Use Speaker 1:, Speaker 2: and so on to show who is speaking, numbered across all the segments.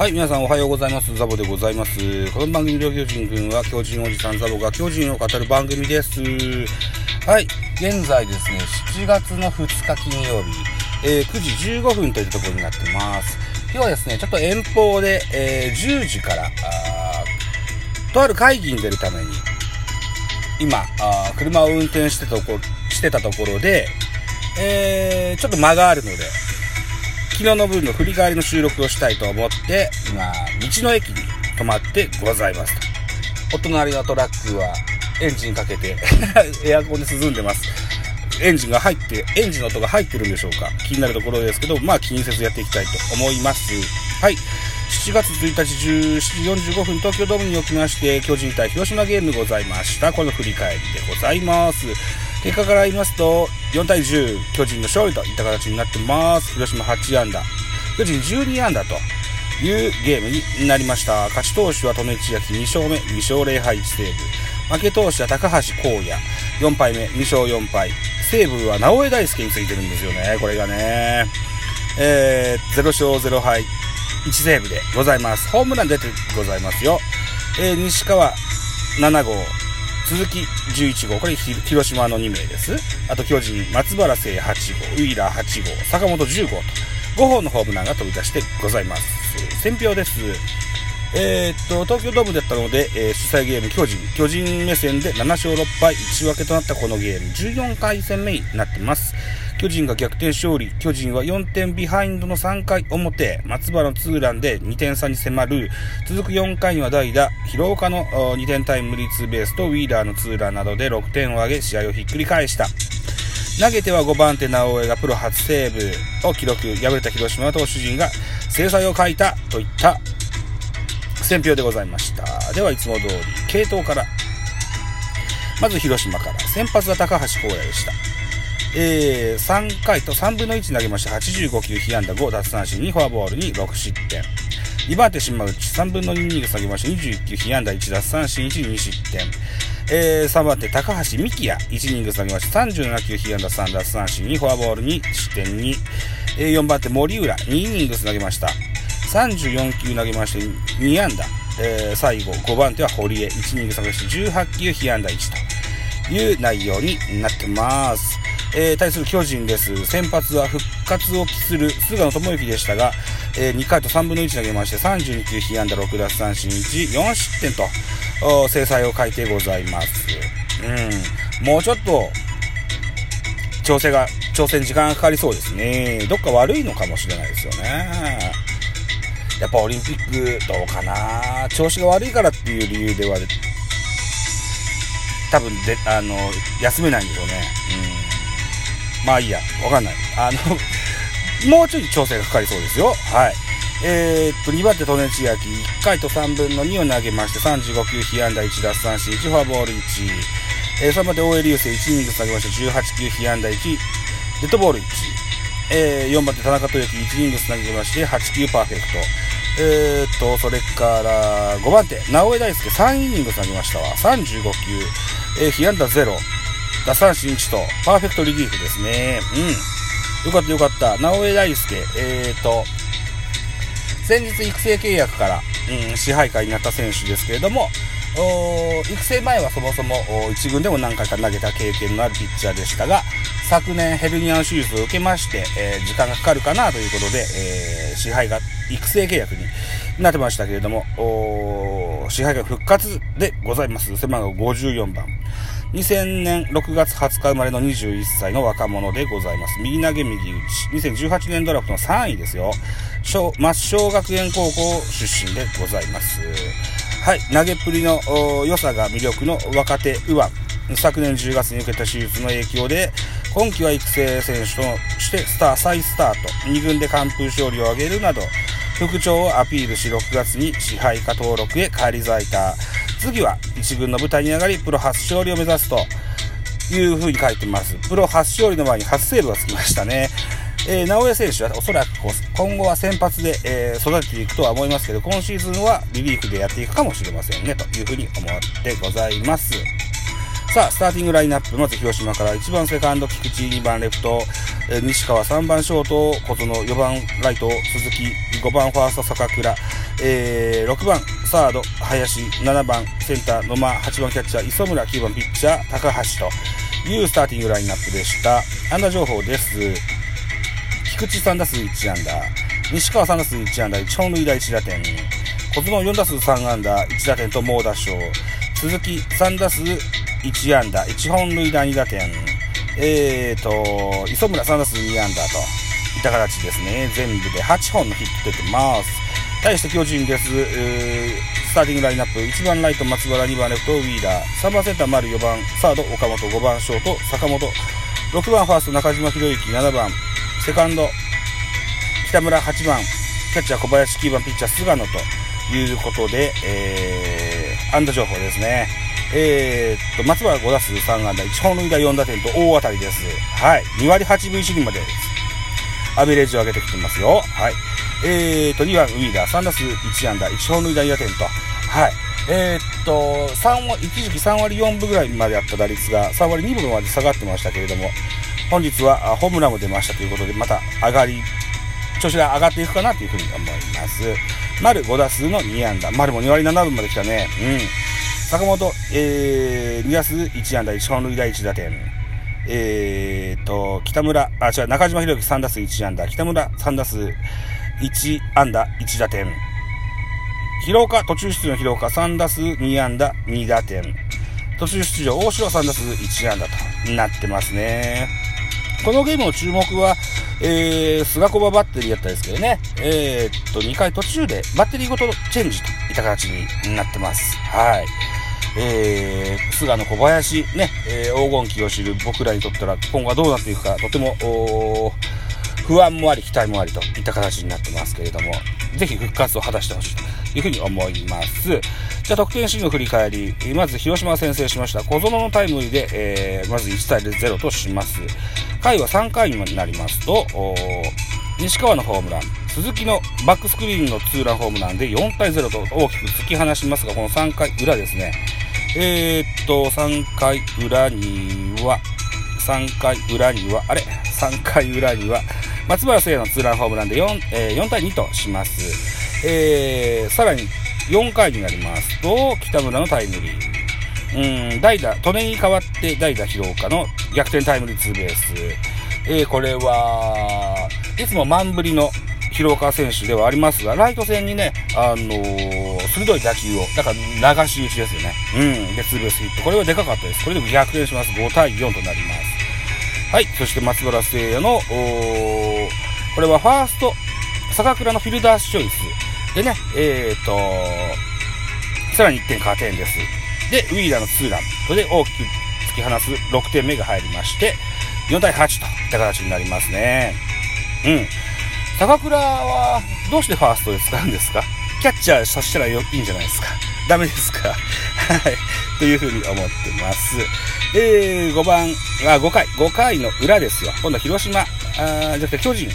Speaker 1: はい、皆さんおはようございます。ザボでございます。この番組、両巨人くんは、巨人おじさんザボが巨人を語る番組です。はい、現在ですね、7月の2日金曜日、えー、9時15分というところになってます。今日はですね、ちょっと遠方で、えー、10時から、とある会議に出るために、今、あ車を運転してたとこしてたところで、えー、ちょっと間があるので、昨日の分の振り返りの収録をしたいと思って、今、道の駅に泊まってございますと。お隣のトラックはエンジンかけて エアコンで涼んでます。エンジンが入って、エンジンの音が入ってるんでしょうか気になるところですけど、まあ気にせずやっていきたいと思います。はい。7月1日17時45分東京ドームにおきまして、巨人対広島ゲームございました。この振り返りでございます。結果から言いますと、4対10、巨人の勝利といった形になってます。広島8安打、巨人12安打というゲームになりました。勝ち投手は利根千秋2勝目、2勝0敗1セーブ。負け投手は高橋光也、4敗目、2勝4敗。西武は直江大輔についてるんですよね、これがね。えー、0勝0敗、1セーブでございます。ホームラン出てございますよ。えー、西川7号、鈴木11号、これ広島の2名です。あと巨人、松原聖8号、ウィーラー8号、坂本10号と、5本のホームランが飛び出してございます。選票です。えー、っと、東京ドームだったので、えー、主催ゲーム巨人、巨人目線で7勝6敗1分けとなったこのゲーム、14回戦目になってます。巨人が逆転勝利。巨人は4点ビハインドの3回表。松原のツーランで2点差に迫る。続く4回には代打、広岡の2点タイムリーツーベースとウィーラーのツーランなどで6点を挙げ試合をひっくり返した。投げては5番手直江がプロ初セーブを記録。敗れた広島投手陣が制裁を書いたといった選評でございました。ではいつも通り、系統から。まず広島から。先発は高橋光也でした。えー、3回と3分の1投げました85球被安打5奪三振2フォアボールに6失点。2番手島内3分の2イニング下げました21球被安打1奪三振1 2失点。えー、3番手高橋幹也1イニング下げました37球被安打3奪三振2フォアボールに失点2、えー、4番手森浦2イニング投げました。34球投げまして2安打、えー、最後5番手は堀江1イニング下げまして18球被安打1という内容になってます。えー、対する巨人です。先発は復活を期する菅野智之でしたが、えー、2回と3分の1投げまして32球被安打6奪三振1、4失点と、制裁を書いてございます。うん。もうちょっと、調整が、挑戦時間がかかりそうですね。どっか悪いのかもしれないですよね。やっぱオリンピックどうかな調子が悪いからっていう理由では、多分で、あの、休めないんでしょうね。まあいいや、わかんない。あの もうちょい調整がかかりそうですよ。はい。えー、っと、2番手、利根千秋、1回と3分の2を投げまして、35球、被安打1奪三振、1フォアボール1。えー、3番手、大江流星、1イニング下げまして、18球、被安打1、デッドボール1。えー、4番手、田中豊樹、1イニング投げまして、8球パーフェクト。えー、っと、それから5番手、直江大輔、3イニング投げましたわ。35球、えー、被安打0。打三振1と、パーフェクトリリーフですね。うん。よかったよかった。直江大輔、えーと、先日育成契約から、うん、支配下になった選手ですけれども、育成前はそもそも1軍でも何回か投げた経験のあるピッチャーでしたが、昨年ヘルニアの手術を受けまして、えー、時間がかかるかなということで、えー、支配が育成契約になってましたけれども、支配が復活でございます。背番号54番。2000年6月20日生まれの21歳の若者でございます。右投げ右打ち。2018年ドラフトの3位ですよ。小、抹小学園高校出身でございます。はい。投げっぷりの良さが魅力の若手右腕。昨年10月に受けた手術の影響で、今季は育成選手としてスター、再スタート。2軍で完封勝利を挙げるなど、復調をアピールし6月に支配下登録へ返り咲いた。次は1軍の舞台に上がりプロ初勝利を目指すというふうに書いてますプロ初勝利の前に初セーブがつきましたねえー、直江選手はおそらく今後は先発で、えー、育てていくとは思いますけど、今シーズンはリリーフでやっていくかもしれませんね、というふうに思ってございます。さあ、スターティングラインナップ、まず広島から1番セカンド、菊池、2番レフト、えー、西川、3番ショート、小園、4番ライト、鈴木、5番ファースト、坂倉、えー、6番サード林。7番センター野間。8番キャッチャー磯村。9番ピッチャー高橋というスターティングラインナップでした。安打情報です。菊池3打数1安打。西川3打数1安打。1本塁打1打点。小園4打数3安打。1打点と猛打賞。鈴木3打数1安打。1本塁打2打点。えーと磯村3打数2安打と。った形ですね。全部で8本のヒット出てます。対して巨人です、スターティングラインナップ。1番ライト松原2番レフトウィーダー。3番センター丸4番。サード岡本5番ショート坂本。6番ファースト中島博之。7番セカンド北村。8番キャッチャー小林。9番ピッチャー菅野と。いうことで、えー、安打情報ですね。えー、っと、松原5打数3安打、1本塁打4打点と大当たりです。はい。2割8分1厘までアベレージを上げてきてますよ。はい。えー、と、2番ウィーダー、3打数1安打、1本塁打2打点と。はい。えー、っと、3、一時期3割4分ぐらいまであった打率が3割2分まで下がってましたけれども、本日はホームランも出ましたということで、また上がり、調子が上がっていくかなというふうに思います。丸5打数の2安打。丸も2割7分まで来たね。うん。坂本、えー、2打数1安打、1本塁打1打点。えーと、北村、あ、違う、中島博之3打数1安打。北村3打数1安打、1打点。広岡、途中出場の広岡3打数2安打、2打点。途中出場、大城3打数1安打となってますね。このゲームの注目は、えー、菅小ババッテリーやったんですけどね、えー、っと、2回途中でバッテリーごとチェンジといった形になってます。はい。えー、菅野小林、ね、えー、黄金期を知る僕らにとったら、今後はどうなっていくか、とても、不安もあり、期待もありといった形になってますけれども、ぜひ復活を果たしてほしいというふうに思います。じゃあ、得点シーンの振り返り、まず広島先制しました。小園のタイムリーで、えー、まず1対0とします。回は3回になりますと、西川のホームラン、鈴木のバックスクリーンのツーランホームランで4対0と大きく突き放しますが、この3回裏ですね。えー、っと、3回裏には、3回裏には、あれ ?3 回裏には、松原聖也のツーランホームランで 4,、えー、4対2とします。えー、さらに4回になりますと、北村のタイムリー。うん、代打、利根に代わって代打広岡の逆転タイムリーツーベース。えー、これは、いつも満振りの広岡選手ではありますが、ライト線にね、あのー、鋭い打球を、だから流し打ちですよね。うん。で、ツーベースヒット。これはでかかったです。これで逆転します。5対4となります。はい。そして松原聖也の、これはファースト、坂倉のフィルダースチョイス。でね、えーと、さらに1点加点です。で、ウィーラーのツーラン。これで大きく突き放す6点目が入りまして、4対8といった形になりますね。うん。高倉は、どうしてファーストで使うんですか？キャッチャーさせたらいいんじゃないですか？ダメですか？はい。というふうに思ってます。えー、5番、あ、5回、5回の裏ですよ。今度は広島、あじゃなくて巨人。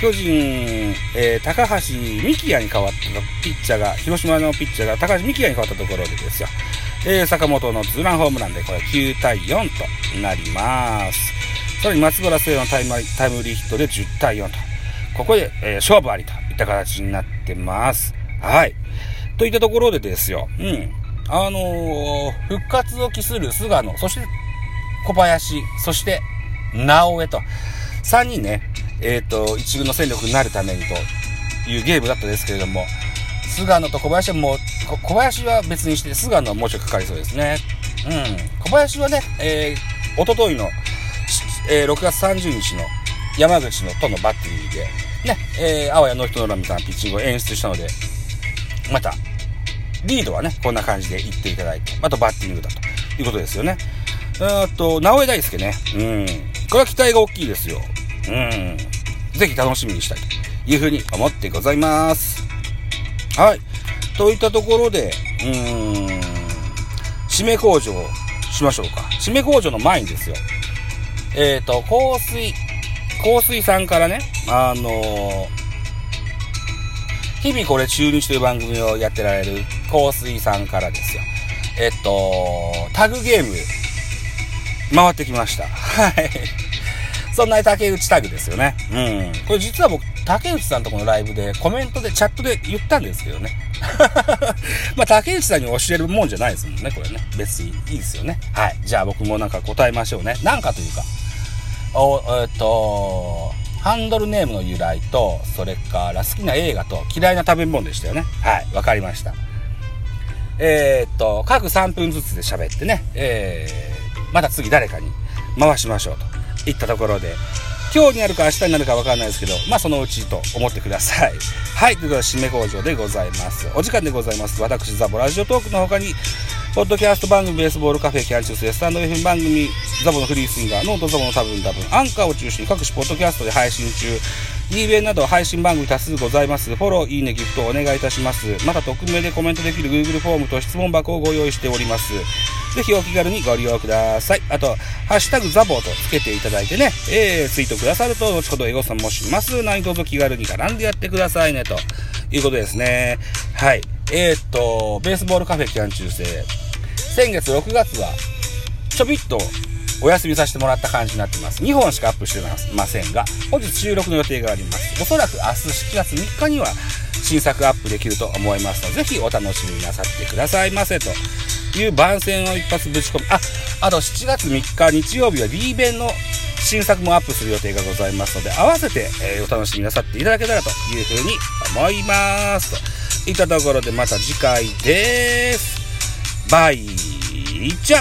Speaker 1: 巨人、えー、高橋幹也に変わったピッチャーが、広島のピッチャーが高橋幹也に変わったところでですよ。えー、坂本のツーランホームランでこれ9対4となります。さらに松原聖のタイムタイムリーヒットで10対4と。ここで、えー、勝負ありといった形になってます。はい。といったところでですよ。うん。あのー、復活を期する菅野、そして小林、そして直江と、3人ね、えっ、ー、と、一軍の戦力になるためにというゲームだったですけれども、菅野と小林はもう小林は別にして、菅野はもうちょいかかりそうですね。うん。小林はね、えー、おとといの、えー、6月30日の山口のとのバッテリーで、ね、えー、あわやノーヒットノーランみたいなピッチングを演出したので、また、リードはね、こんな感じで言っていただいて、またバッティングだということですよね。あと、直江大輔ね。うん。これは期待が大きいですよ。うん。ぜひ楽しみにしたいというふうに思ってございます。はい。といったところで、うーん、締め工場しましょうか。締め工場の前にですよ。えっ、ー、と、香水、香水さんからね、あのー、日々これ中日という番組をやってられる香水さんからですよ。えっと、タグゲーム、回ってきました。はい。そんなに竹内タグですよね。うん。これ実は僕、竹内さんとこのライブでコメントでチャットで言ったんですけどね。まあ、竹内さんに教えるもんじゃないですもんね、これね。別にいいですよね。はい。じゃあ僕もなんか答えましょうね。なんかというか、お、えっと、ハンドルネームの由来と、それから好きな映画と嫌いな食べ物でしたよね。はい、わかりました。えー、っと、各3分ずつで喋ってね、えー、また次誰かに回しましょうといったところで、今日になるか明日になるか分かんないですけど、まあそのうちと思ってください。はい、ということで締め工場でございます。お時間でございます。私、ザボラジオトークの他に、ポッドキャスト番組ベースボールカフェキャンチュースでスタンド FM 番組ザボのフリースインガーノートザボの多分多分。アンカーを中心に各種ポッドキャストで配信中。D 弁など配信番組多数ございます。フォローいいねギフトお願いいたします。また匿名でコメントできる Google フォームと質問箱をご用意しております。ぜひお気軽にご利用ください。あとハッシュタグザボとつけていただいてね、えー、ツイートくださると後ほどエゴさんもします。何卒気軽に絡んでやってくださいね。ということですね。はい。えー、っとベースボールカフェキャン中世先月6月は、ちょびっとお休みさせてもらった感じになってます。2本しかアップしてませんが、本日収録の予定があります。おそらく明日7月3日には新作アップできると思いますので、ぜひお楽しみなさってくださいませという番宣を一発ぶち込み、あ、あと7月3日日曜日は D 弁の新作もアップする予定がございますので、合わせて、え、お楽しみなさっていただけたらというふうに思います。といたところでまた次回です。バイチャ